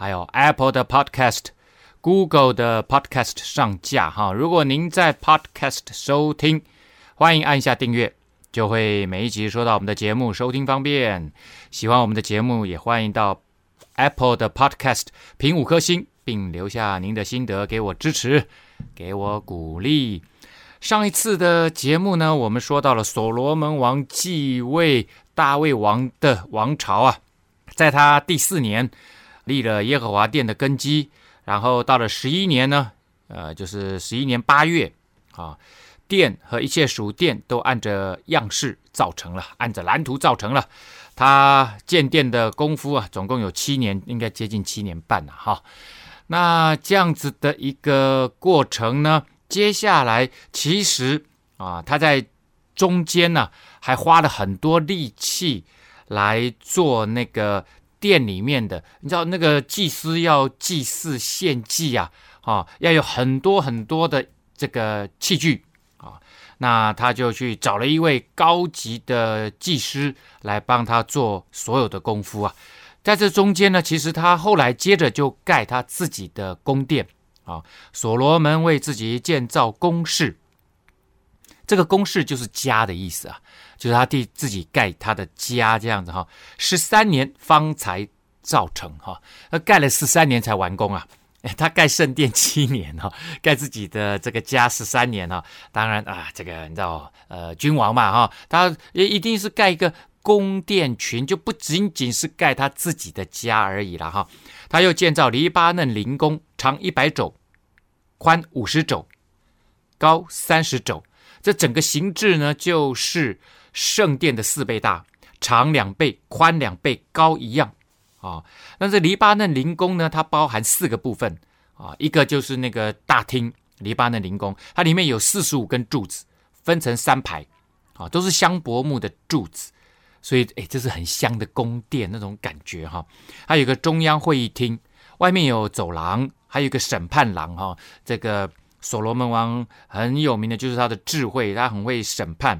还有 Apple 的 Podcast、Google 的 Podcast 上架哈。如果您在 Podcast 收听，欢迎按下订阅，就会每一集收到我们的节目，收听方便。喜欢我们的节目，也欢迎到 Apple 的 Podcast 评五颗星，并留下您的心得，给我支持，给我鼓励。上一次的节目呢，我们说到了所罗门王继位大卫王的王朝啊。在他第四年立了耶和华殿的根基，然后到了十一年呢，呃，就是十一年八月啊，殿和一切属殿都按着样式造成了，按着蓝图造成了。他建殿的功夫啊，总共有七年，应该接近七年半了哈。那这样子的一个过程呢，接下来其实啊，他在中间呢，还花了很多力气。来做那个殿里面的，你知道那个祭司要祭祀献祭啊，啊，要有很多很多的这个器具啊，那他就去找了一位高级的技师来帮他做所有的功夫啊。在这中间呢，其实他后来接着就盖他自己的宫殿啊，所罗门为自己建造宫室。这个宫室就是家的意思啊，就是他替自己盖他的家这样子哈，十三年方才造成哈，他盖了十三年才完工啊，他盖圣殿七年哈，盖自己的这个家十三年哈，当然啊，这个你知道呃，君王嘛哈，他也一定是盖一个宫殿群，就不仅仅是盖他自己的家而已了哈，他又建造黎巴嫩灵宫，长一百肘，宽五十肘，高三十肘。这整个形制呢，就是圣殿的四倍大，长两倍，宽两倍，高一样啊。那这黎巴嫩灵宫呢，它包含四个部分啊，一个就是那个大厅，黎巴嫩灵宫，它里面有四十五根柱子，分成三排啊，都是香柏木的柱子，所以哎，这是很香的宫殿那种感觉哈。还有一个中央会议厅，外面有走廊，还有一个审判廊哈，这个。所罗门王很有名的就是他的智慧，他很会审判，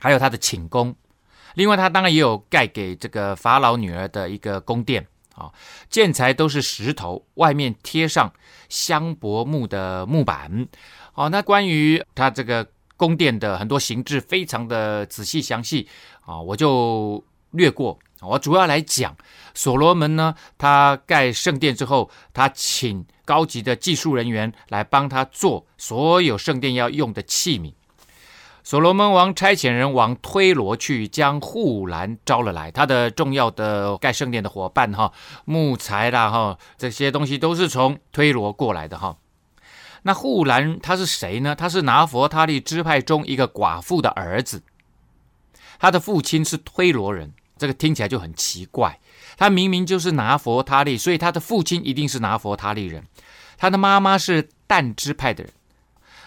还有他的寝宫。另外，他当然也有盖给这个法老女儿的一个宫殿啊，建材都是石头，外面贴上香柏木的木板。好，那关于他这个宫殿的很多形制，非常的仔细详细啊，我就略过。我主要来讲，所罗门呢，他盖圣殿之后，他请高级的技术人员来帮他做所有圣殿要用的器皿。所罗门王差遣人往推罗去，将护栏招了来，他的重要的盖圣殿的伙伴哈，木材啦哈，这些东西都是从推罗过来的哈。那护栏他是谁呢？他是拿弗他利支派中一个寡妇的儿子，他的父亲是推罗人。这个听起来就很奇怪，他明明就是拿弗他利，所以他的父亲一定是拿弗他利人，他的妈妈是但支派的人，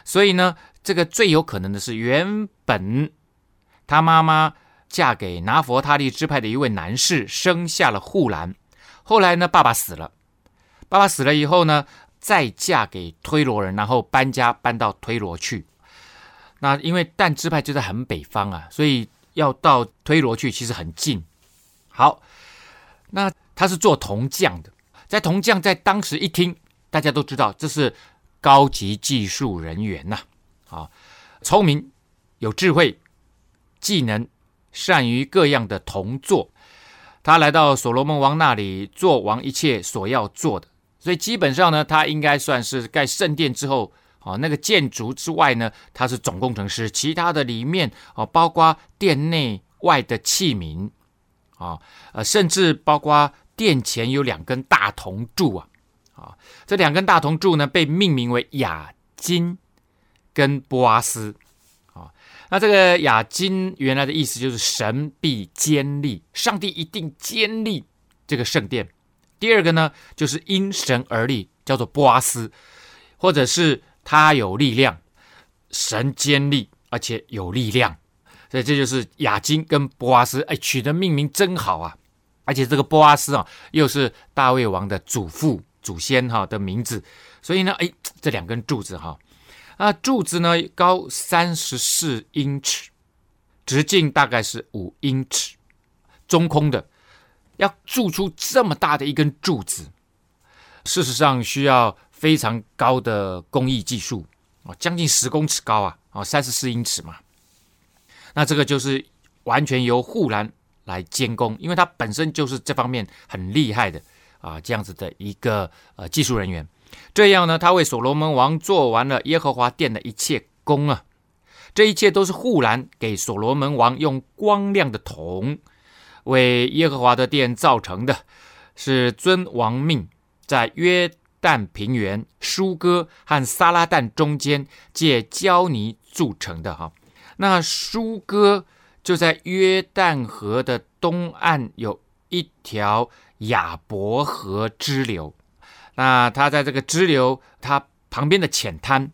所以呢，这个最有可能的是，原本他妈妈嫁给拿弗他利支派的一位男士，生下了户兰，后来呢，爸爸死了，爸爸死了以后呢，再嫁给推罗人，然后搬家搬到推罗去，那因为但支派就在很北方啊，所以。要到推罗去，其实很近。好，那他是做铜匠的，在铜匠在当时一听，大家都知道这是高级技术人员呐，啊，啊聪明、有智慧、技能、善于各样的同作。他来到所罗门王那里做王一切所要做的，所以基本上呢，他应该算是盖圣殿之后。哦，那个建筑之外呢，他是总工程师。其他的里面哦，包括殿内外的器皿啊，呃，甚至包括殿前有两根大铜柱啊，啊，这两根大铜柱呢，被命名为亚金跟波阿斯啊。那这个亚金原来的意思就是神必坚立，上帝一定坚立这个圣殿。第二个呢，就是因神而立，叫做波阿斯，或者是他有力量，神坚立而且有力量，所以这就是雅金跟波阿斯，哎，取的命名真好啊！而且这个波阿斯啊，又是大卫王的祖父、祖先哈的名字，所以呢，哎，这两根柱子哈，那柱子呢高三十四英尺，直径大概是五英尺，中空的。要铸出这么大的一根柱子，事实上需要非常高的工艺技术啊，将近十公尺高啊，啊，三十四英尺嘛。那这个就是完全由护栏来监工，因为他本身就是这方面很厉害的啊，这样子的一个呃技术人员。这样呢，他为所罗门王做完了耶和华殿的一切工啊，这一切都是护栏给所罗门王用光亮的铜。为耶和华的殿造成的，是遵王命，在约旦平原、舒哥和撒拉旦中间借胶泥铸成的哈。那舒哥就在约旦河的东岸，有一条亚伯河支流。那它在这个支流，它旁边的浅滩，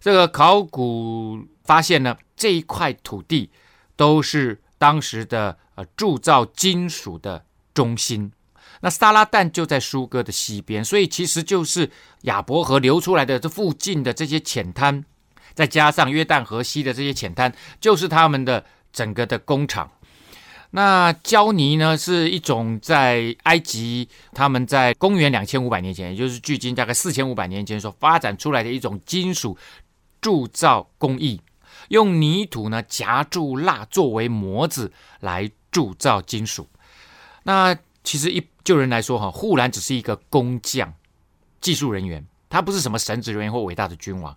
这个考古发现呢，这一块土地都是当时的。呃，铸造金属的中心，那撒拉旦就在苏哥的西边，所以其实就是亚伯河流出来的这附近的这些浅滩，再加上约旦河西的这些浅滩，就是他们的整个的工厂。那胶泥呢，是一种在埃及他们在公元两千五百年前，也就是距今大概四千五百年前所发展出来的一种金属铸造工艺，用泥土呢夹住蜡作为模子来。铸造金属，那其实一就人来说哈，护栏只是一个工匠、技术人员，他不是什么神职人员或伟大的君王。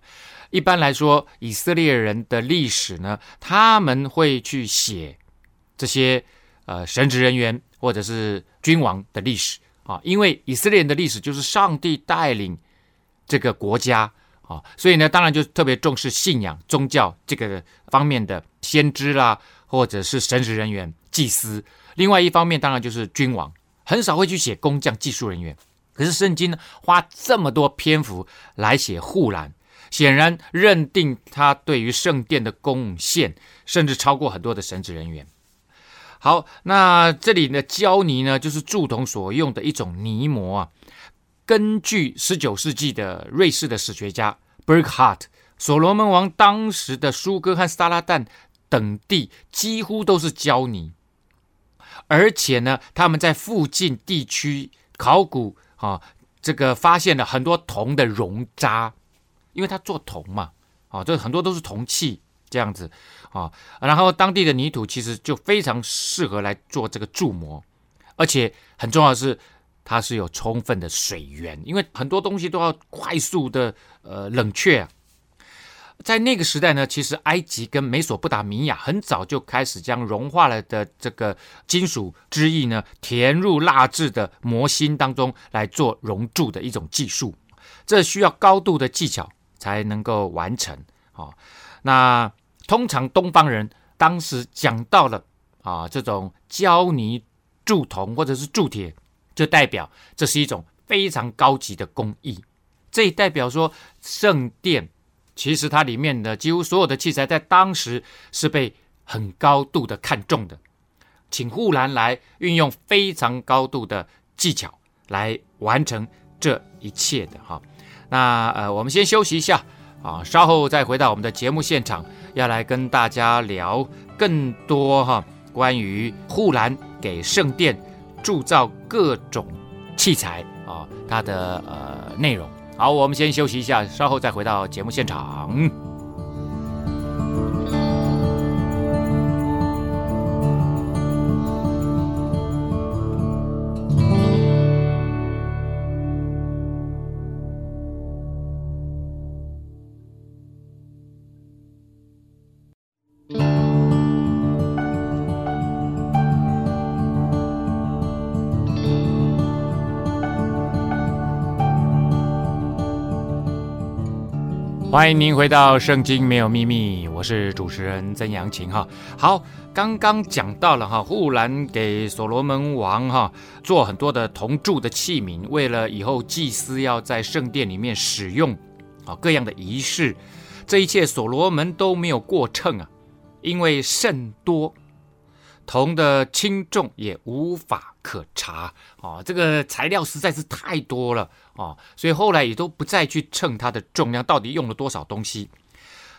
一般来说，以色列人的历史呢，他们会去写这些呃神职人员或者是君王的历史啊，因为以色列人的历史就是上帝带领这个国家啊，所以呢，当然就特别重视信仰、宗教这个方面的先知啦，或者是神职人员。祭司，另外一方面当然就是君王，很少会去写工匠、技术人员。可是圣经呢，花这么多篇幅来写护栏，显然认定他对于圣殿的贡献，甚至超过很多的神职人员。好，那这里的胶泥呢，就是铸铜所用的一种泥模啊。根据十九世纪的瑞士的史学家 Burckhardt，所罗门王当时的苏哥和撒拉旦等地几乎都是胶泥。而且呢，他们在附近地区考古啊，这个发现了很多铜的熔渣，因为他做铜嘛，啊，这很多都是铜器这样子啊。然后当地的泥土其实就非常适合来做这个铸模，而且很重要的是，它是有充分的水源，因为很多东西都要快速的呃冷却。在那个时代呢，其实埃及跟美索不达米亚很早就开始将融化了的这个金属汁液呢填入蜡制的模芯当中来做熔铸的一种技术，这需要高度的技巧才能够完成啊。那通常东方人当时讲到了啊这种胶泥铸铜或者是铸铁，就代表这是一种非常高级的工艺，这代表说圣殿。其实它里面的几乎所有的器材，在当时是被很高度的看重的，请护栏来运用非常高度的技巧来完成这一切的哈。那呃，我们先休息一下啊，稍后再回到我们的节目现场，要来跟大家聊更多哈关于护栏给圣殿铸造各种器材啊它的呃内容。好，我们先休息一下，稍后再回到节目现场。欢迎您回到《圣经没有秘密》，我是主持人曾阳晴哈。好，刚刚讲到了哈，户兰给所罗门王哈做很多的铜铸的器皿，为了以后祭司要在圣殿里面使用啊各样的仪式，这一切所罗门都没有过秤啊，因为甚多。铜的轻重也无法可查哦，这个材料实在是太多了哦，所以后来也都不再去称它的重量，到底用了多少东西。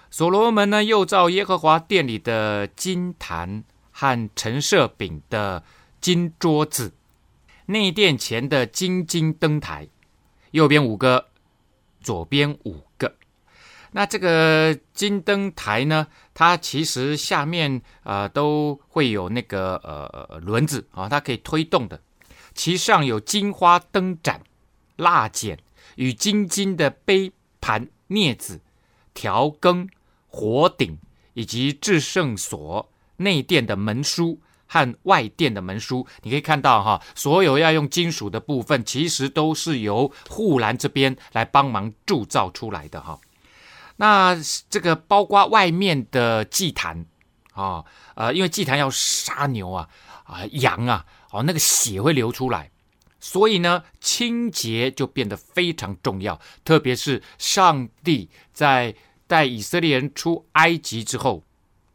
所罗门呢，又造耶和华殿里的金坛和陈设饼的金桌子，内殿前的金金灯台，右边五个，左边五个。那这个金灯台呢，它其实下面呃都会有那个呃轮子啊，它可以推动的。其上有金花灯盏、蜡剪与金金的杯盘镊子、调羹、火鼎，以及制圣所内殿的门书和外殿的门书。你可以看到哈，所有要用金属的部分，其实都是由护栏这边来帮忙铸造出来的哈。那这个包括外面的祭坛啊，呃，因为祭坛要杀牛啊、啊羊啊，哦，那个血会流出来，所以呢，清洁就变得非常重要。特别是上帝在带以色列人出埃及之后，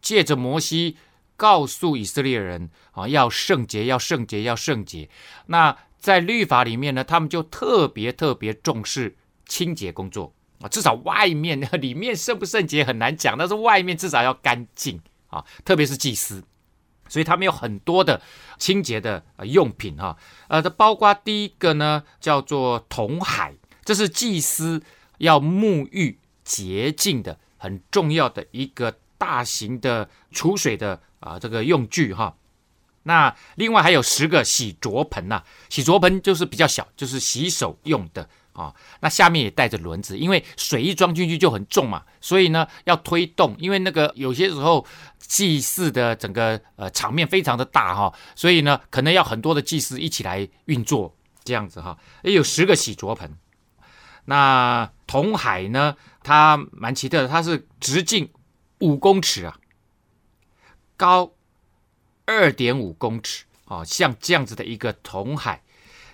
借着摩西告诉以色列人啊，要圣洁，要圣洁，要圣洁。那在律法里面呢，他们就特别特别重视清洁工作。啊，至少外面、里面圣不圣洁很难讲，但是外面至少要干净啊，特别是祭司，所以他们有很多的清洁的用品哈。呃，这包括第一个呢，叫做铜海，这是祭司要沐浴洁净的很重要的一个大型的储水的啊这个用具哈。那另外还有十个洗濯盆呐，洗濯盆就是比较小，就是洗手用的。啊、那下面也带着轮子，因为水一装进去就很重嘛，所以呢要推动，因为那个有些时候祭祀的整个呃场面非常的大哈、哦，所以呢可能要很多的祭司一起来运作这样子哈，也有十个洗濯盆。那铜海呢，它蛮奇特的，它是直径五公尺啊，高二点五公尺啊、哦，像这样子的一个铜海。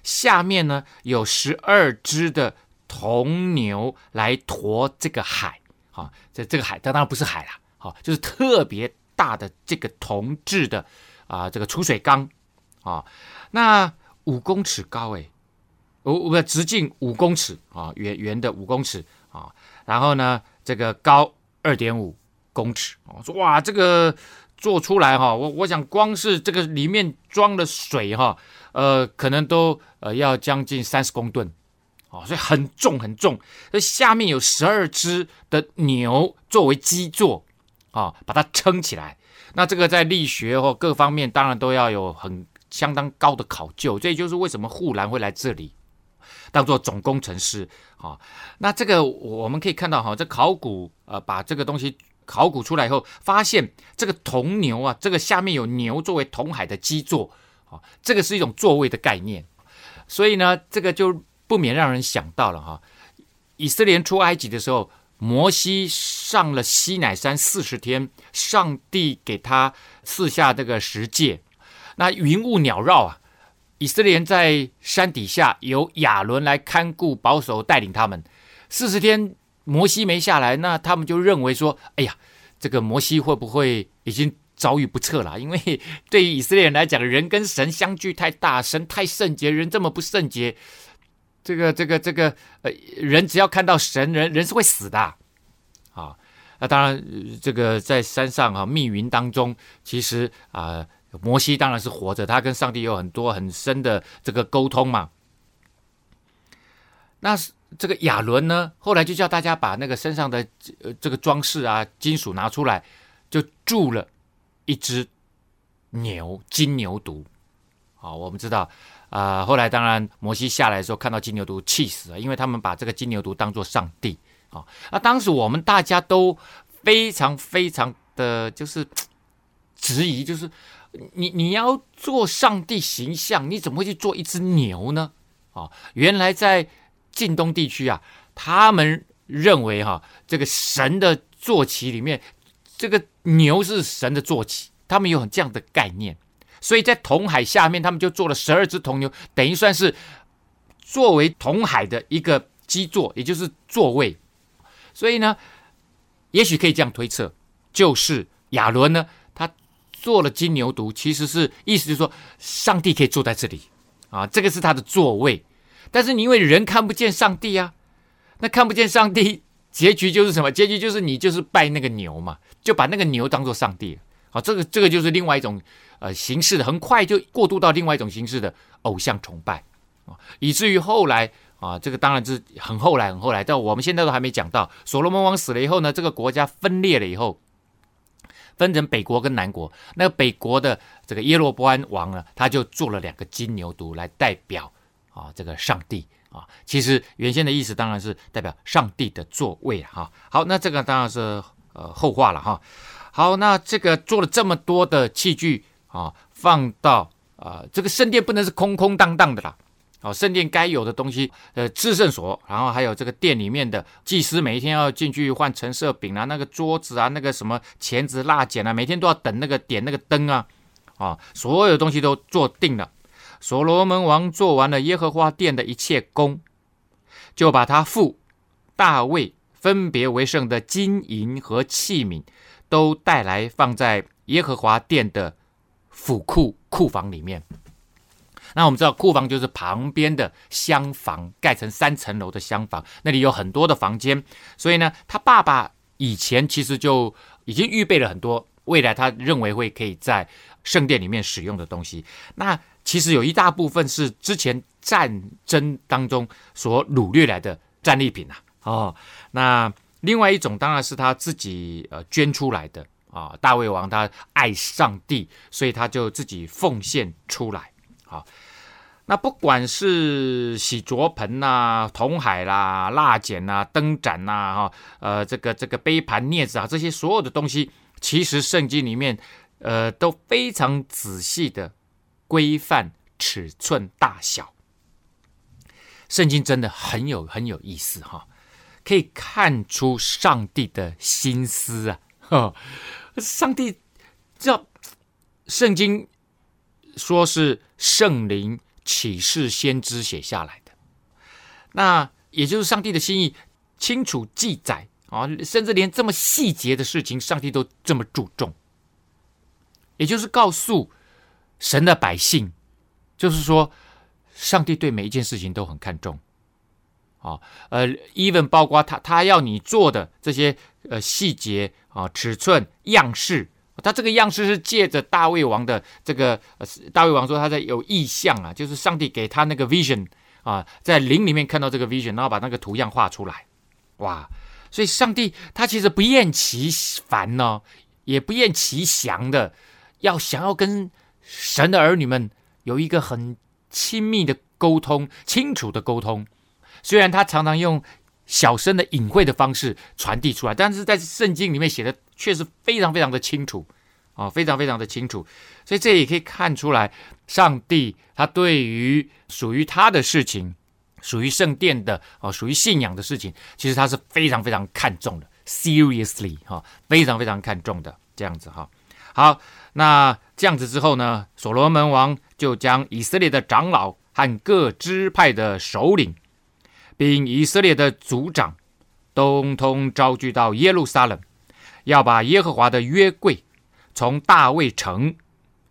下面呢有十二只的铜牛来驮这个海，好，这这个海当然不是海啦，好，就是特别大的这个铜制的啊这个储水缸。啊，那五公尺高哎，五不直径五公尺。啊，圆圆的五公尺。啊，然后呢这个高二点五公尺，我说哇这个做出来哈，我我想光是这个里面装的水哈。呃，可能都呃要将近三十公吨，哦，所以很重很重。那下面有十二只的牛作为基座，啊、把它撑起来。那这个在力学或各方面，当然都要有很相当高的考究。这也就是为什么护栏会来这里当做总工程师啊、那这个我们可以看到哈、这考古呃把这个东西考古出来以后，发现这个铜牛啊，这个下面有牛作为铜海的基座。啊这个是一种座位的概念，所以呢，这个就不免让人想到了哈。以色列出埃及的时候，摩西上了西乃山四十天，上帝给他赐下这个十诫，那云雾鸟绕啊，以色列在山底下由亚伦来看顾、保守、带领他们。四十天，摩西没下来，那他们就认为说，哎呀，这个摩西会不会已经？遭遇不测了，因为对于以色列人来讲，人跟神相距太大，神太圣洁，人这么不圣洁，这个这个这个呃，人只要看到神，人人是会死的啊。那当然，这个在山上啊，密云当中，其实啊，摩西当然是活着，他跟上帝有很多很深的这个沟通嘛。那是这个亚伦呢，后来就叫大家把那个身上的呃这个装饰啊，金属拿出来，就铸了。一只牛，金牛犊，好，我们知道，啊、呃，后来当然摩西下来的时候看到金牛犊气死了，因为他们把这个金牛犊当做上帝，啊，那当时我们大家都非常非常的就是质疑，就是你你要做上帝形象，你怎么会去做一只牛呢？啊，原来在近东地区啊，他们认为哈，这个神的坐骑。里面，这个牛是神的坐骑，他们有很这样的概念，所以在铜海下面，他们就做了十二只铜牛，等于算是作为铜海的一个基座，也就是座位。所以呢，也许可以这样推测，就是亚伦呢，他做了金牛犊，其实是意思就是说，上帝可以坐在这里啊，这个是他的座位。但是你因为人看不见上帝啊。那看不见上帝，结局就是什么？结局就是你就是拜那个牛嘛，就把那个牛当做上帝。好，这个这个就是另外一种呃形式的，很快就过渡到另外一种形式的偶像崇拜啊，以至于后来啊，这个当然是很后来很后来，到我们现在都还没讲到。所罗门王死了以后呢，这个国家分裂了以后，分成北国跟南国。那个北国的这个耶罗波安王呢，他就做了两个金牛犊来代表啊这个上帝。啊，其实原先的意思当然是代表上帝的座位哈。好，那这个当然是呃后话了哈。好，那这个做了这么多的器具啊，放到啊、这个圣殿不能是空空荡荡的啦。哦，圣殿该有的东西，呃，至圣所，然后还有这个殿里面的祭司每一天要进去换陈设饼啊，那个桌子啊，那个什么钳子蜡剪啊，每天都要等那个点那个灯啊，啊，所有东西都做定了。所罗门王做完了耶和华殿的一切工，就把他父大卫分别为圣的金银和器皿都带来，放在耶和华殿的府库库房里面。那我们知道，库房就是旁边的厢房，盖成三层楼的厢房，那里有很多的房间。所以呢，他爸爸以前其实就已经预备了很多未来他认为会可以在圣殿里面使用的东西。那其实有一大部分是之前战争当中所掳掠来的战利品、啊。哦，那另外一种当然是他自己呃捐出来的啊、大卫王他爱上帝，所以他就自己奉献出来。好、那不管是洗濯盆呐、啊、铜海啦、蜡剪呐、灯盏呐、哈呃这个这个杯盘镊子啊这些所有的东西，其实圣经里面呃都非常仔细的。规范尺寸大小，圣经真的很有很有意思哈，可以看出上帝的心思啊！哈，上帝知道圣经说是圣灵启示先知写下来的，那也就是上帝的心意清楚记载啊，甚至连这么细节的事情，上帝都这么注重，也就是告诉。神的百姓，就是说，上帝对每一件事情都很看重，啊，呃，even 包括他他要你做的这些呃细节啊、尺寸、样式，他这个样式是借着大卫王的这个，呃，大卫王说他在有异象啊，就是上帝给他那个 vision 啊，在灵里面看到这个 vision，然后把那个图样画出来，哇，所以上帝他其实不厌其烦呢、哦，也不厌其详的要想要跟。神的儿女们有一个很亲密的沟通，清楚的沟通。虽然他常常用小声的隐晦的方式传递出来，但是在圣经里面写的确实非常非常的清楚啊，非常非常的清楚。所以这也可以看出来，上帝他对于属于他的事情，属于圣殿的啊，属于信仰的事情，其实他是非常非常看重的，seriously 哈，非常非常看重的这样子哈。好，那这样子之后呢，所罗门王就将以色列的长老和各支派的首领，并以色列的族长，通通招聚到耶路撒冷，要把耶和华的约柜从大卫城，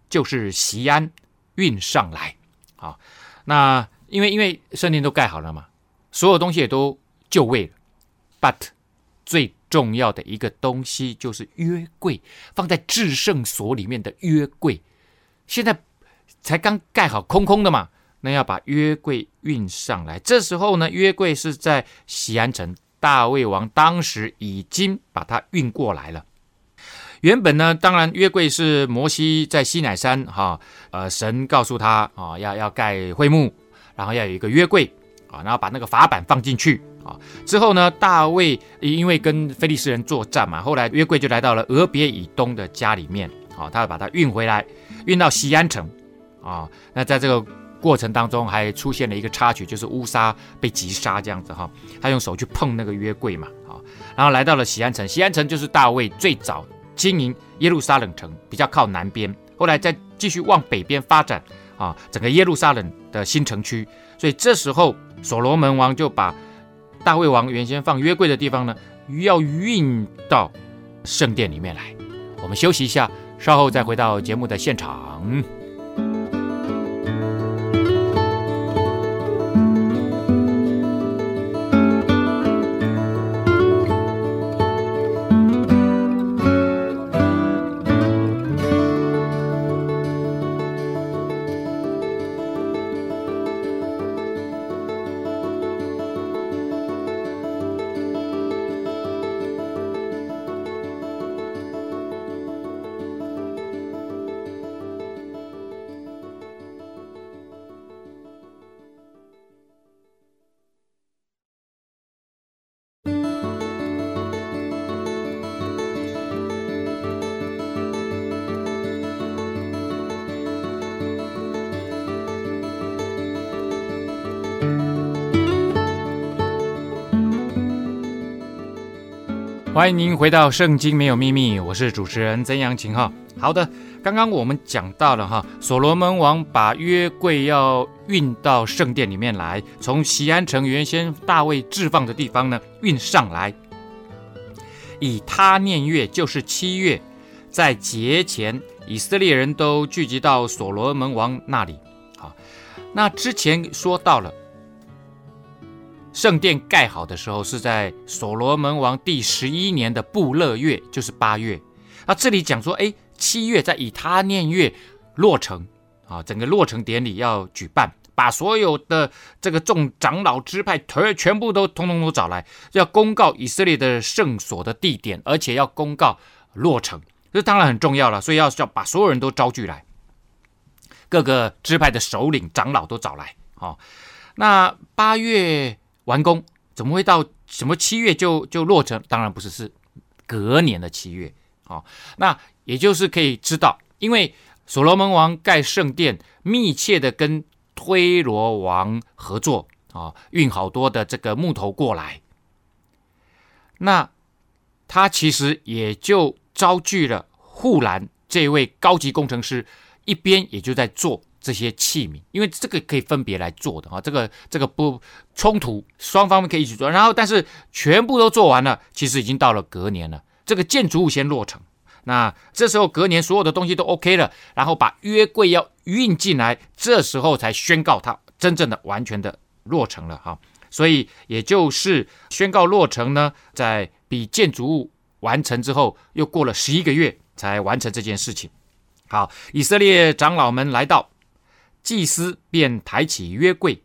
就是西安运上来。好，那因为因为圣殿都盖好了嘛，所有东西也都就位了，but 最。重要的一个东西就是约柜，放在至圣所里面的约柜，现在才刚盖好，空空的嘛。那要把约柜运上来，这时候呢，约柜是在西安城，大卫王当时已经把它运过来了。原本呢，当然约柜是摩西在西乃山哈，呃，神告诉他啊，要要盖会幕，然后要有一个约柜啊，然后把那个法版放进去。啊，之后呢，大卫因为跟非利士人作战嘛，后来约柜就来到了俄别以东的家里面，啊，他把它运回来，运到西安城，啊，那在这个过程当中还出现了一个插曲，就是乌撒被击杀这样子哈，他用手去碰那个约柜嘛，啊，然后来到了西安城，西安城就是大卫最早经营耶路撒冷城，比较靠南边，后来再继续往北边发展啊，整个耶路撒冷的新城区，所以这时候所罗门王就把大卫王原先放约柜的地方呢，要运到圣殿里面来。我们休息一下，稍后再回到节目的现场。欢迎您回到《圣经没有秘密》，我是主持人曾阳晴哈。好的，刚刚我们讲到了哈，所罗门王把约柜要运到圣殿里面来，从西安城原先大卫置放的地方呢运上来。以他念月就是七月，在节前，以色列人都聚集到所罗门王那里。好，那之前说到了。圣殿盖好的时候是在所罗门王第十一年的布勒月，就是八月。那这里讲说，哎，七月在以他念月落成啊，整个落成典礼要举办，把所有的这个众长老支派全全部都通通都找来，要公告以色列的圣所的地点，而且要公告落成，这当然很重要了。所以要要把所有人都招聚来，各个支派的首领长老都找来。好，那八月。完工怎么会到什么七月就就落成？当然不是，是隔年的七月。哦，那也就是可以知道，因为所罗门王盖圣殿，密切的跟推罗王合作啊，哦，运好多的这个木头过来。那他其实也就招聚了护兰这位高级工程师，一边也就在做。这些器皿，因为这个可以分别来做的啊，这个这个不冲突，双方可以一起做。然后，但是全部都做完了，其实已经到了隔年了。这个建筑物先落成，那这时候隔年所有的东西都 OK 了，然后把约柜要运进来，这时候才宣告它真正的完全的落成了哈。所以也就是宣告落成呢，在比建筑物完成之后，又过了十一个月才完成这件事情。好，以色列长老们来到。祭司便抬起约柜，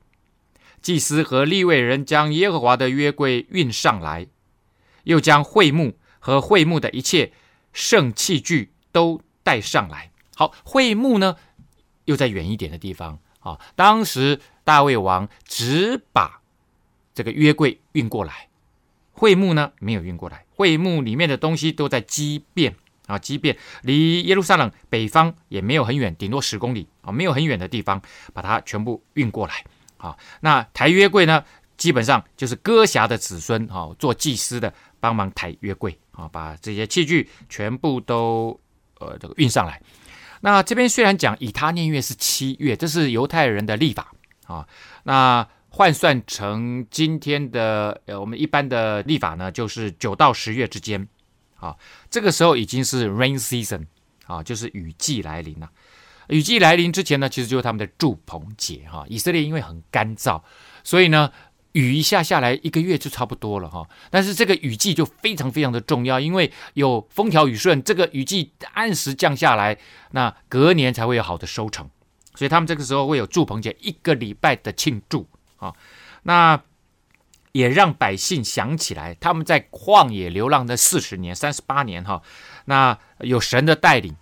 祭司和利未人将耶和华的约柜运上来，又将会幕和会幕的一切圣器具都带上来。好，会幕呢，又在远一点的地方啊。当时大卫王只把这个约柜运过来，会幕呢没有运过来，会幕里面的东西都在畸变。啊，即便离耶路撒冷北方也没有很远，顶多十公里啊，没有很远的地方，把它全部运过来。啊，那抬约柜呢，基本上就是歌辖的子孙啊，做祭司的帮忙抬约柜啊，把这些器具全部都呃这个运上来。那这边虽然讲以他念月是七月，这是犹太人的历法啊，那换算成今天的呃我们一般的历法呢，就是九到十月之间。啊，这个时候已经是 rain season 啊，就是雨季来临了。雨季来临之前呢，其实就是他们的祝棚节哈。以色列因为很干燥，所以呢，雨一下下来一个月就差不多了哈。但是这个雨季就非常非常的重要，因为有风调雨顺，这个雨季按时降下来，那隔年才会有好的收成。所以他们这个时候会有祝棚节一个礼拜的庆祝啊。那也让百姓想起来，他们在旷野流浪的四十年、三十八年，哈，那有神的带领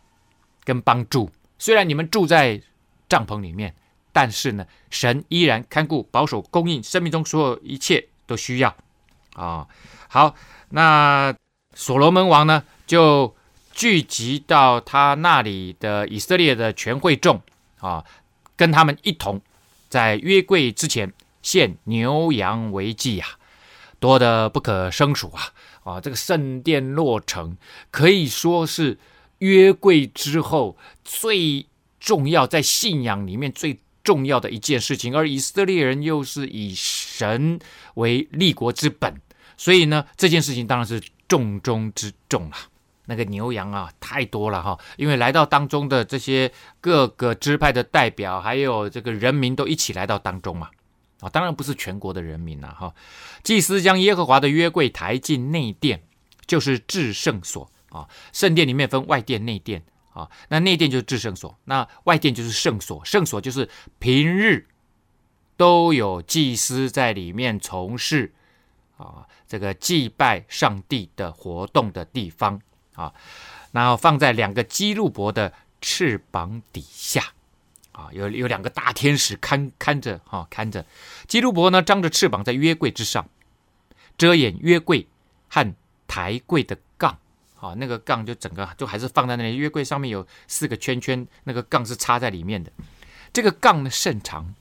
跟帮助。虽然你们住在帐篷里面，但是呢，神依然看顾、保守、供应生命中所有一切都需要啊。好，那所罗门王呢，就聚集到他那里的以色列的全会众啊，跟他们一同在约柜之前献牛羊为祭啊，多得不可胜数啊！啊，这个圣殿落成可以说是约柜之后最重要，在信仰里面最重要的一件事情。而以色列人又是以神为立国之本，所以呢，这件事情当然是重中之重了。那个牛羊啊，太多了哈，因为来到当中的这些各个支派的代表，还有这个人民都一起来到当中嘛。啊，当然不是全国的人民了哈。祭司将耶和华的约柜抬进内殿，就是至圣所啊。圣殿里面分外殿、内殿啊。那内殿就是至圣所，那外殿就是圣所。圣所就是平日都有祭司在里面从事啊这个祭拜上帝的活动的地方啊。然后放在两个基路伯的翅膀底下。啊，有有两个大天使看看着，哈、看着基路伯呢，张着翅膀在约柜之上，遮掩约柜和抬柜的杠，啊，那个杠就整个就还是放在那里。约柜上面有四个圈圈，那个杠是插在里面的。这个杠呢甚长，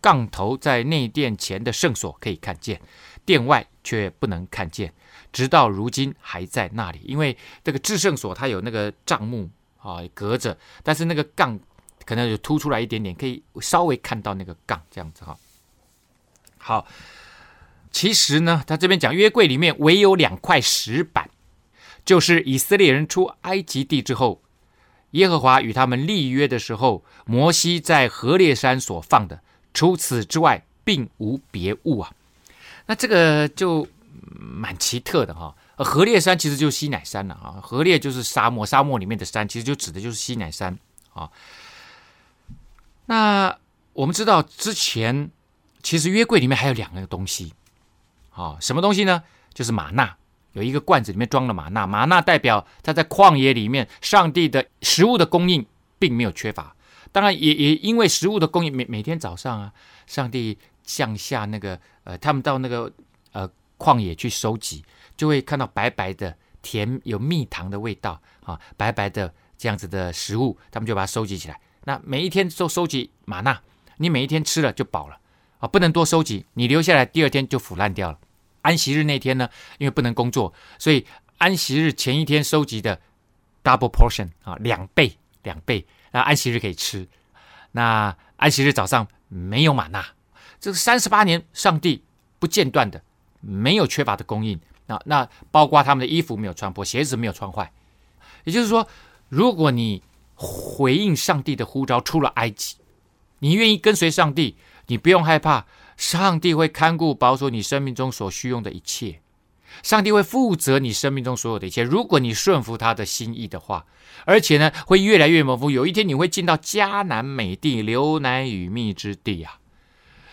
杠头在内殿前的圣所可以看见，殿外却不能看见，直到如今还在那里。因为这个至圣所它有那个帐幕啊隔着，但是那个杠。可能就凸出来一点点，可以稍微看到那个杠这样子哈。好，其实呢，他这边讲约柜里面唯有两块石板，就是以色列人出埃及地之后，耶和华与他们立约的时候，摩西在何烈山所放的，除此之外，并无别物啊。那这个就蛮奇特的哈。何烈山其实就是西乃山了啊，何烈就是沙漠，沙漠里面的山，其实就指的就是西乃山啊。那我们知道之前，其实约柜里面还有两个东西，啊，什么东西呢？就是玛纳，有一个罐子里面装了玛纳，玛纳代表他在旷野里面，上帝的食物的供应并没有缺乏。当然也也因为食物的供应，每每天早上啊，上帝降下那个呃，他们到那个呃旷野去收集，就会看到白白的甜有蜜糖的味道啊，白白的这样子的食物，他们就把它收集起来。那每一天都收集玛纳，你每一天吃了就饱了啊，不能多收集，你留下来第二天就腐烂掉了。安息日那天呢，因为不能工作，所以安息日前一天收集的 double portion 啊，两倍两倍，那安息日可以吃。那安息日早上没有玛纳，这三十八年上帝不间断的没有缺乏的供应啊。那包括他们的衣服没有穿破，鞋子没有穿坏，也就是说，如果你回应上帝的呼召，出了埃及，你愿意跟随上帝，你不用害怕，上帝会看顾保守你生命中所需用的一切，上帝会负责你生命中所有的一切。如果你顺服他的心意的话，而且呢，会越来越蒙福。有一天你会进到迦南美地，流奶与蜜之地啊！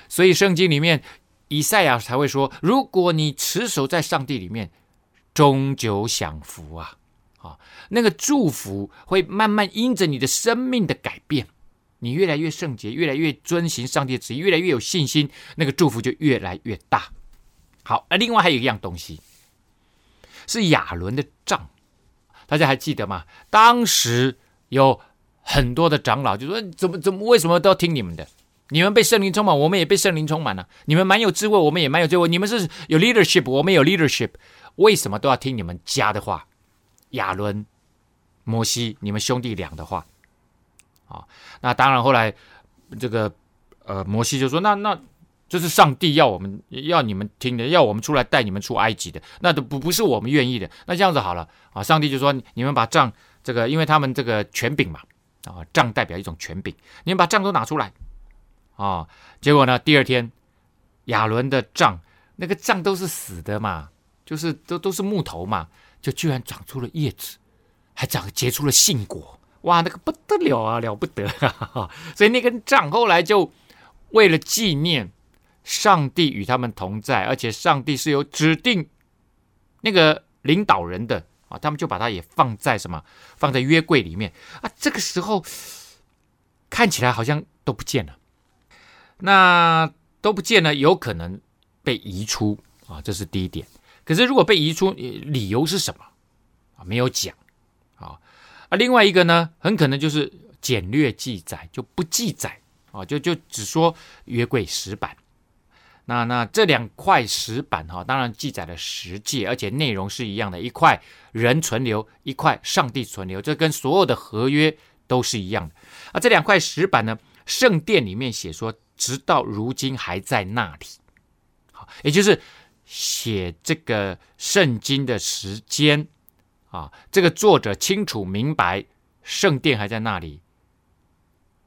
所以圣经里面以赛亚才会说：如果你持守在上帝里面，终究享福啊！啊，那个祝福会慢慢因着你的生命的改变，你越来越圣洁，越来越遵行上帝的旨意，越来越有信心，那个祝福就越来越大。好，那另外还有一样东西，是亚伦的杖，大家还记得吗？当时有很多的长老就说：“怎么怎么为什么都要听你们的？你们被圣灵充满，我们也被圣灵充满了。你们蛮有智慧，我们也蛮有智慧。你们是有 leadership，我们有 leadership，为什么都要听你们家的话？”亚伦、摩西，你们兄弟俩的话，啊，那当然，后来这个呃，摩西就说：“那那这是上帝要我们要你们听的，要我们出来带你们出埃及的，那都不不是我们愿意的。那这样子好了啊，上帝就说：你们把杖这个，因为他们这个权柄嘛，啊，杖代表一种权柄，你们把杖都拿出来啊。结果呢，第二天亚伦的杖，那个杖都是死的嘛，就是都都是木头嘛。”就居然长出了叶子，还长结出了杏果，哇，那个不得了啊，了不得啊！所以那根杖后来就为了纪念上帝与他们同在，而且上帝是有指定那个领导人的啊，他们就把它也放在什么？放在约柜里面啊。这个时候看起来好像都不见了，那都不见了，有可能被移出啊，这是第一点。可是，如果被移出，理由是什么啊？没有讲啊。另外一个呢，很可能就是简略记载，就不记载啊，就就只说约柜石板。那那这两块石板哈，当然记载了十诫，而且内容是一样的，一块人存留，一块上帝存留，这跟所有的合约都是一样的。啊，这两块石板呢，圣殿里面写说，直到如今还在那里。好，也就是写这个圣经的时间啊，这个作者清楚明白，圣殿还在那里，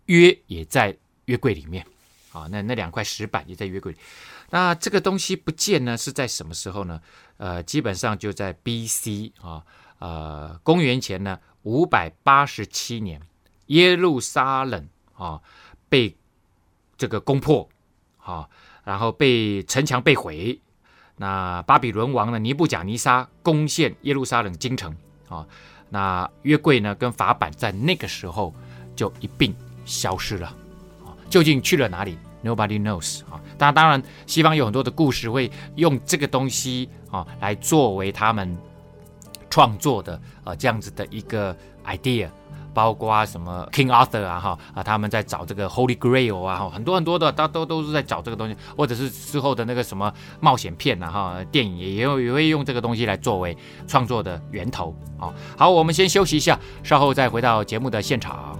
约也在约柜里面。啊，那那两块石板也在约柜里。那这个东西不见呢，是在什么时候呢？呃，基本上就在 B.C. 啊，呃，公元前呢五百八十七年，耶路撒冷啊被这个攻破，啊，然后被城墙被毁。那巴比伦王呢尼布甲尼撒攻陷耶路撒冷京城啊，那约柜呢跟法版在那个时候就一并消失了。啊，究竟去了哪里？Nobody knows 啊，当，当然，西方有很多的故事会用这个东西啊来作为他们创作的啊这样子的一个 idea，包括什么 King Arthur 啊哈啊他们在找这个 Holy Grail 啊哈，很多很多的，都都都是在找这个东西，或者是之后的那个什么冒险片啊哈，电影也也也会用这个东西来作为创作的源头啊。好，我们先休息一下，稍后再回到节目的现场。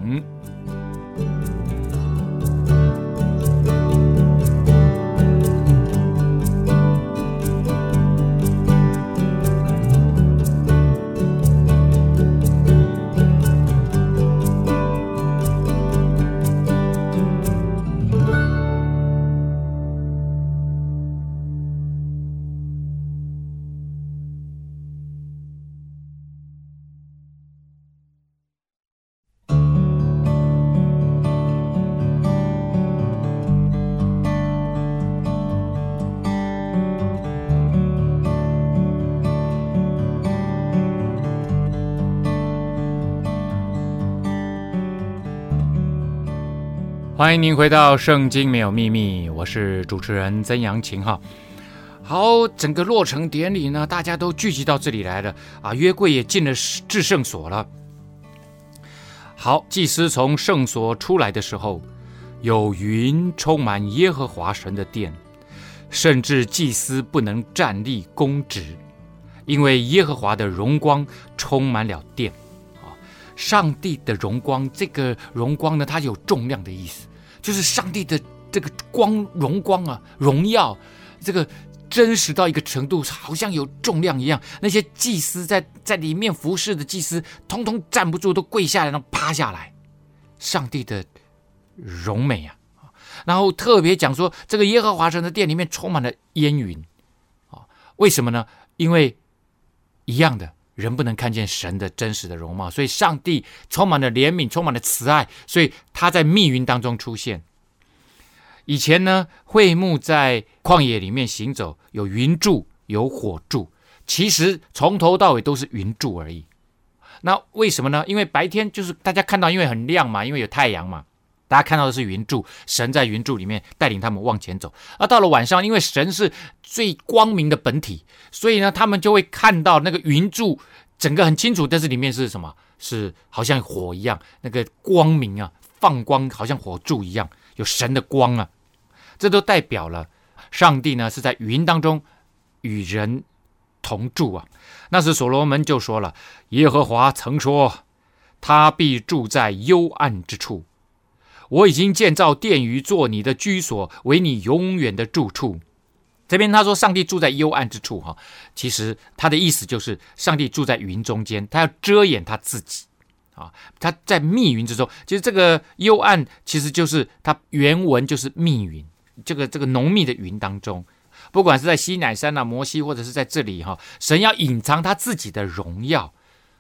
欢迎您回到《圣经没有秘密》，我是主持人曾阳晴哈。好，整个落成典礼呢，大家都聚集到这里来了啊，约柜也进了至圣所了。好，祭司从圣所出来的时候，有云充满耶和华神的殿，甚至祭司不能站立供职，因为耶和华的荣光充满了殿。上帝的荣光，这个荣光呢，它有重量的意思，就是上帝的这个光荣光啊，荣耀，这个真实到一个程度，好像有重量一样。那些祭司在在里面服侍的祭司，通通站不住，都跪下来，然后趴下来。上帝的荣美啊，然后特别讲说，这个耶和华神的殿里面充满了烟云啊，为什么呢？因为一样的。人不能看见神的真实的容貌，所以上帝充满了怜悯，充满了慈爱，所以他在密云当中出现。以前呢，会幕在旷野里面行走，有云柱，有火柱，其实从头到尾都是云柱而已。那为什么呢？因为白天就是大家看到，因为很亮嘛，因为有太阳嘛。大家看到的是云柱，神在云柱里面带领他们往前走。而到了晚上，因为神是最光明的本体，所以呢，他们就会看到那个云柱整个很清楚，但是里面是什么？是好像火一样，那个光明啊，放光，好像火柱一样，有神的光啊。这都代表了上帝呢是在云当中与人同住啊。那时所罗门就说了：“耶和华曾说，他必住在幽暗之处。”我已经建造殿宇做你的居所，为你永远的住处。这边他说上帝住在幽暗之处，哈，其实他的意思就是上帝住在云中间，他要遮掩他自己，啊，他在密云之中。其实这个幽暗其实就是他原文就是密云，这个这个浓密的云当中，不管是在西乃山啊、摩西，或者是在这里哈，神要隐藏他自己的荣耀，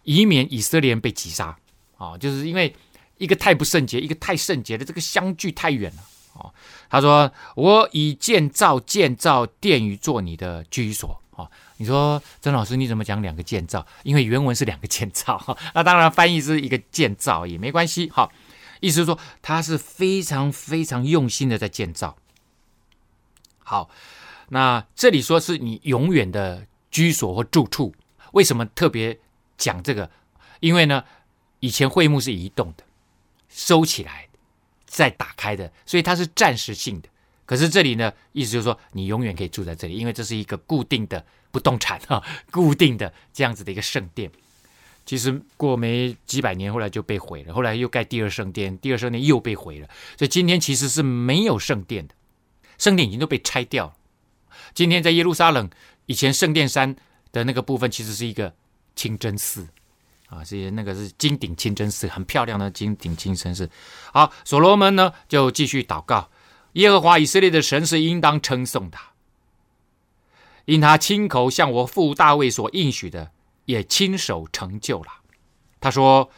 以免以色列人被击杀，啊，就是因为。一个太不圣洁，一个太圣洁的，这个相距太远了哦。他说：“我以建造建造殿宇做你的居所。”哦，你说曾老师你怎么讲两个建造？因为原文是两个建造，那当然翻译是一个建造也没关系。好，意思是说他是非常非常用心的在建造。好，那这里说是你永远的居所或住处，为什么特别讲这个？因为呢，以前会幕是移动的。收起来，再打开的，所以它是暂时性的。可是这里呢，意思就是说，你永远可以住在这里，因为这是一个固定的不动产哈，固定的这样子的一个圣殿。其实过没几百年，后来就被毁了，后来又盖第二圣殿，第二圣殿又被毁了，所以今天其实是没有圣殿的，圣殿已经都被拆掉了。今天在耶路撒冷，以前圣殿山的那个部分，其实是一个清真寺。啊，是那个是金顶清真寺，很漂亮的金顶清真寺。好，所罗门呢就继续祷告，耶和华以色列的神是应当称颂他，因他亲口向我父大卫所应许的，也亲手成就了。他说：“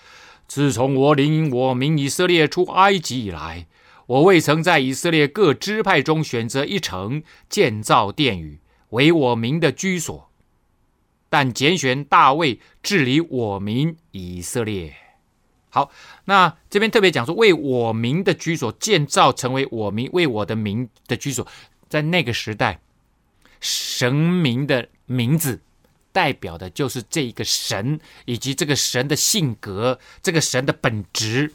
自从我领我民以色列出埃及以来，我未曾在以色列各支派中选择一城建造殿宇，为我民的居所。”但拣选大卫治理我民以色列。好，那这边特别讲说，为我民的居所建造成为我民为我的民的居所，在那个时代，神明的名字代表的就是这一个神以及这个神的性格，这个神的本质，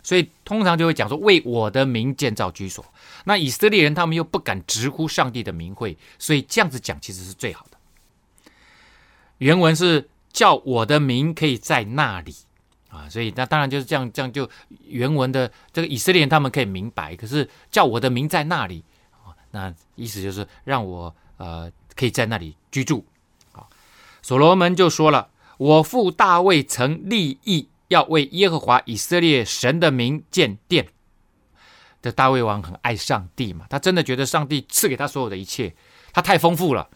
所以通常就会讲说，为我的民建造居所。那以色列人他们又不敢直呼上帝的名讳，所以这样子讲其实是最好的。原文是叫我的名可以在那里啊，所以那当然就是这样，这样就原文的这个以色列人他们可以明白。可是叫我的名在那里啊，那意思就是让我呃可以在那里居住啊。所罗门就说了：“我父大卫曾立意要为耶和华以色列神的名建殿。”这大卫王很爱上帝嘛，他真的觉得上帝赐给他所有的一切，他太丰富了。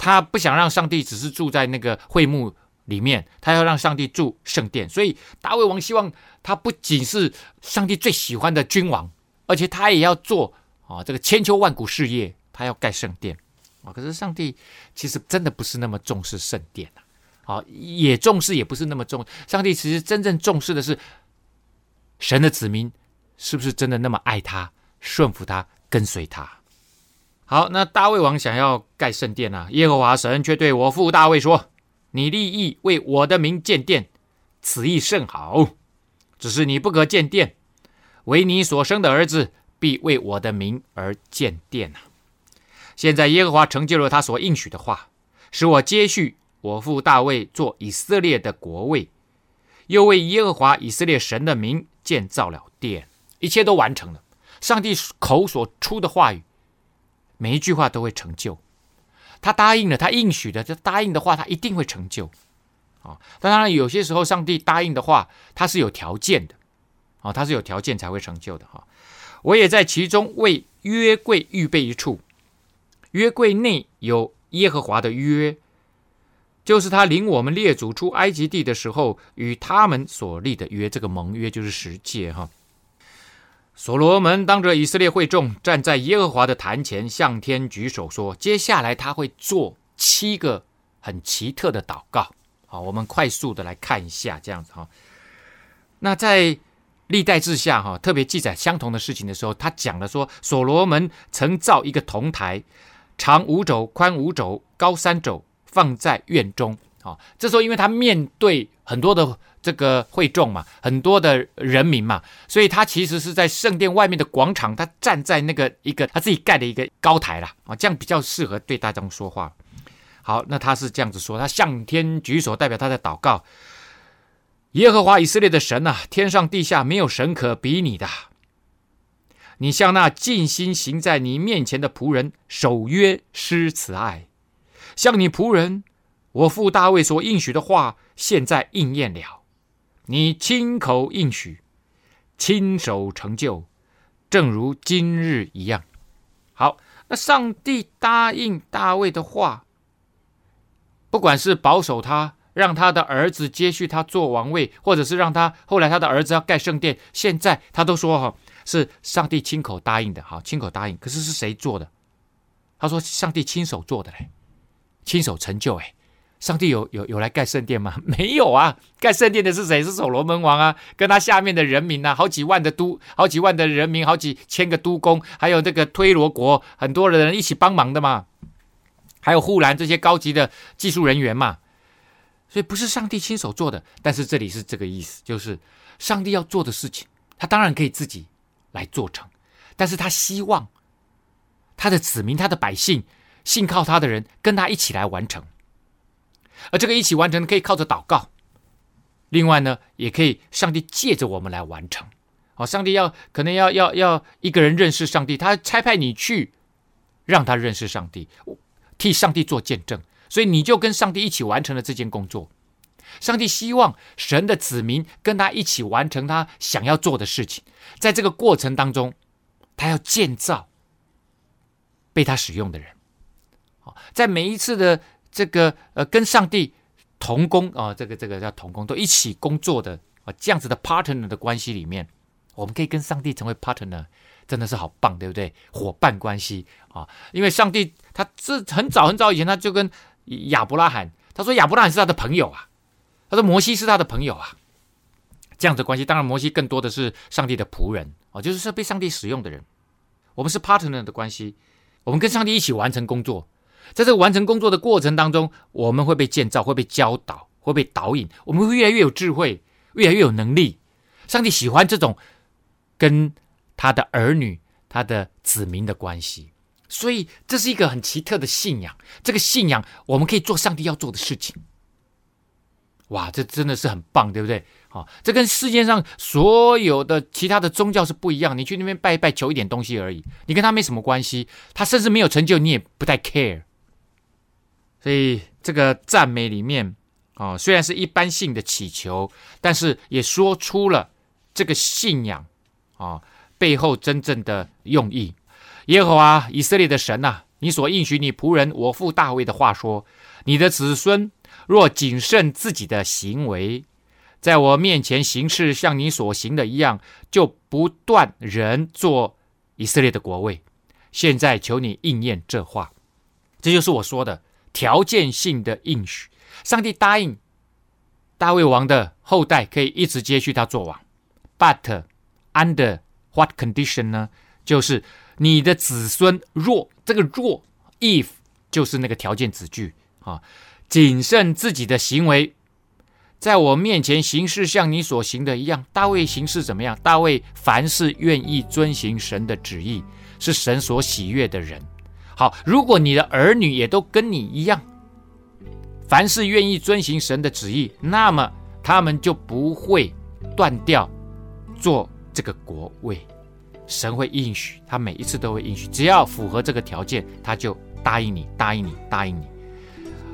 他不想让上帝只是住在那个会幕里面，他要让上帝住圣殿。所以大卫王希望他不仅是上帝最喜欢的君王，而且他也要做啊这个千秋万古事业，他要盖圣殿啊。可是上帝其实真的不是那么重视圣殿啊，也重视也不是那么重。上帝其实真正重视的是神的子民是不是真的那么爱他、顺服他、跟随他。好，那大卫王想要盖圣殿啊，耶和华神却对我父大卫说：“你立意为我的名建殿，此意甚好。只是你不可建殿，唯你所生的儿子必为我的名而建殿啊。现在耶和华成就了他所应许的话，使我接续我父大卫做以色列的国位，又为耶和华以色列神的名建造了殿，一切都完成了。上帝口所出的话语。”每一句话都会成就，他答应了，他应许的，他答应的话，他一定会成就。啊，当然有些时候上帝答应的话，他是有条件的，啊，他是有条件才会成就的。哈，我也在其中为约柜预备一处，约柜内有耶和华的约，就是他领我们列祖出埃及地的时候与他们所立的约，这个盟约就是十诫，哈。所罗门当着以色列会众，站在耶和华的坛前，向天举手说：“接下来他会做七个很奇特的祷告。”好，我们快速的来看一下，这样子哈。那在历代志下哈，特别记载相同的事情的时候，他讲了说，所罗门曾造一个铜台，长五肘，宽五肘，高三肘，放在院中。好，这时候因为他面对很多的。这个会众嘛，很多的人民嘛，所以他其实是在圣殿外面的广场，他站在那个一个他自己盖的一个高台啦，啊，这样比较适合对大众说话。好，那他是这样子说，他向天举手，代表他在祷告。耶和华以色列的神啊，天上地下没有神可比你的。你向那尽心行在你面前的仆人守约施慈爱，向你仆人我父大卫所应许的话，现在应验了。你亲口应许，亲手成就，正如今日一样。好，那上帝答应大卫的话，不管是保守他，让他的儿子接续他做王位，或者是让他后来他的儿子要盖圣殿，现在他都说哈，是上帝亲口答应的，哈，亲口答应。可是是谁做的？他说上帝亲手做的嘞，亲手成就，哎。上帝有有有来盖圣殿吗？没有啊！盖圣殿的是谁？是所罗门王啊，跟他下面的人民啊，好几万的都，好几万的人民，好几千个督工，还有这个推罗国很多人一起帮忙的嘛，还有护栏这些高级的技术人员嘛，所以不是上帝亲手做的。但是这里是这个意思，就是上帝要做的事情，他当然可以自己来做成，但是他希望他的子民、他的百姓、信靠他的人跟他一起来完成。而这个一起完成可以靠着祷告，另外呢，也可以上帝借着我们来完成。哦，上帝要可能要要要一个人认识上帝，他差派你去让他认识上帝，替上帝做见证，所以你就跟上帝一起完成了这件工作。上帝希望神的子民跟他一起完成他想要做的事情，在这个过程当中，他要建造被他使用的人。好，在每一次的这个呃跟上帝同工啊，这个这个叫同工，都一起工作的啊这样子的 partner 的关系里面，我们可以跟上帝成为 partner，真的是好棒，对不对？伙伴关系啊，因为上帝他是很早很早以前他就跟亚伯拉罕，他说亚伯拉罕是他的朋友啊。他说：“摩西是他的朋友啊，这样的关系。当然，摩西更多的是上帝的仆人哦，就是说被上帝使用的人。我们是 partner 的关系，我们跟上帝一起完成工作。在这个完成工作的过程当中，我们会被建造，会被教导，会被导引，我们会越来越有智慧，越来越有能力。上帝喜欢这种跟他的儿女、他的子民的关系，所以这是一个很奇特的信仰。这个信仰，我们可以做上帝要做的事情。”哇，这真的是很棒，对不对？好，这跟世界上所有的其他的宗教是不一样。你去那边拜一拜，求一点东西而已，你跟他没什么关系，他甚至没有成就，你也不太 care。所以这个赞美里面啊，虽然是一般性的祈求，但是也说出了这个信仰啊背后真正的用意。耶和华以色列的神呐，你所应许你仆人我父大卫的话说，你的子孙。若谨慎自己的行为，在我面前行事像你所行的一样，就不断人做以色列的国位。现在求你应验这话，这就是我说的条件性的应许。上帝答应大卫王的后代可以一直接续他做王，but under what condition 呢？就是你的子孙若这个若 if 就是那个条件子句啊。谨慎自己的行为，在我面前行事像你所行的一样。大卫行事怎么样？大卫凡事愿意遵行神的旨意，是神所喜悦的人。好，如果你的儿女也都跟你一样，凡事愿意遵行神的旨意，那么他们就不会断掉做这个国位。神会应许，他每一次都会应许，只要符合这个条件，他就答应你，答应你，答应你。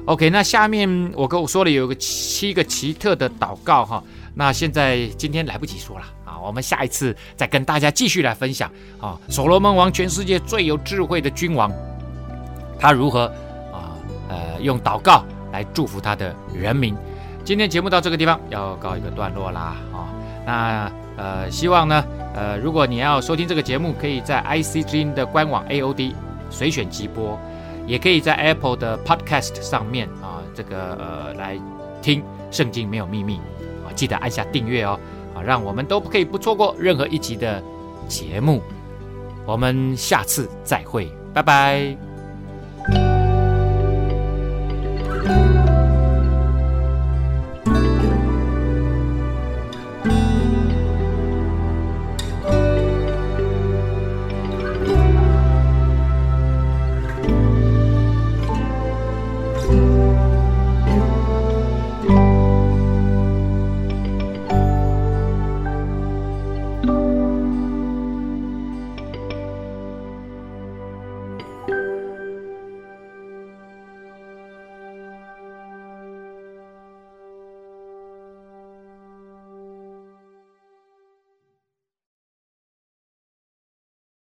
OK，那下面我跟我说了有个七个奇特的祷告哈，那现在今天来不及说了啊，我们下一次再跟大家继续来分享啊，所罗门王全世界最有智慧的君王，他如何啊呃用祷告来祝福他的人民。今天节目到这个地方要告一个段落啦啊，那呃希望呢呃如果你要收听这个节目，可以在 IC 之音的官网 AOD 随选即播。也可以在 Apple 的 Podcast 上面啊，这个呃来听圣经没有秘密啊，记得按下订阅哦，啊，让我们都不可以不错过任何一集的节目。我们下次再会，拜拜。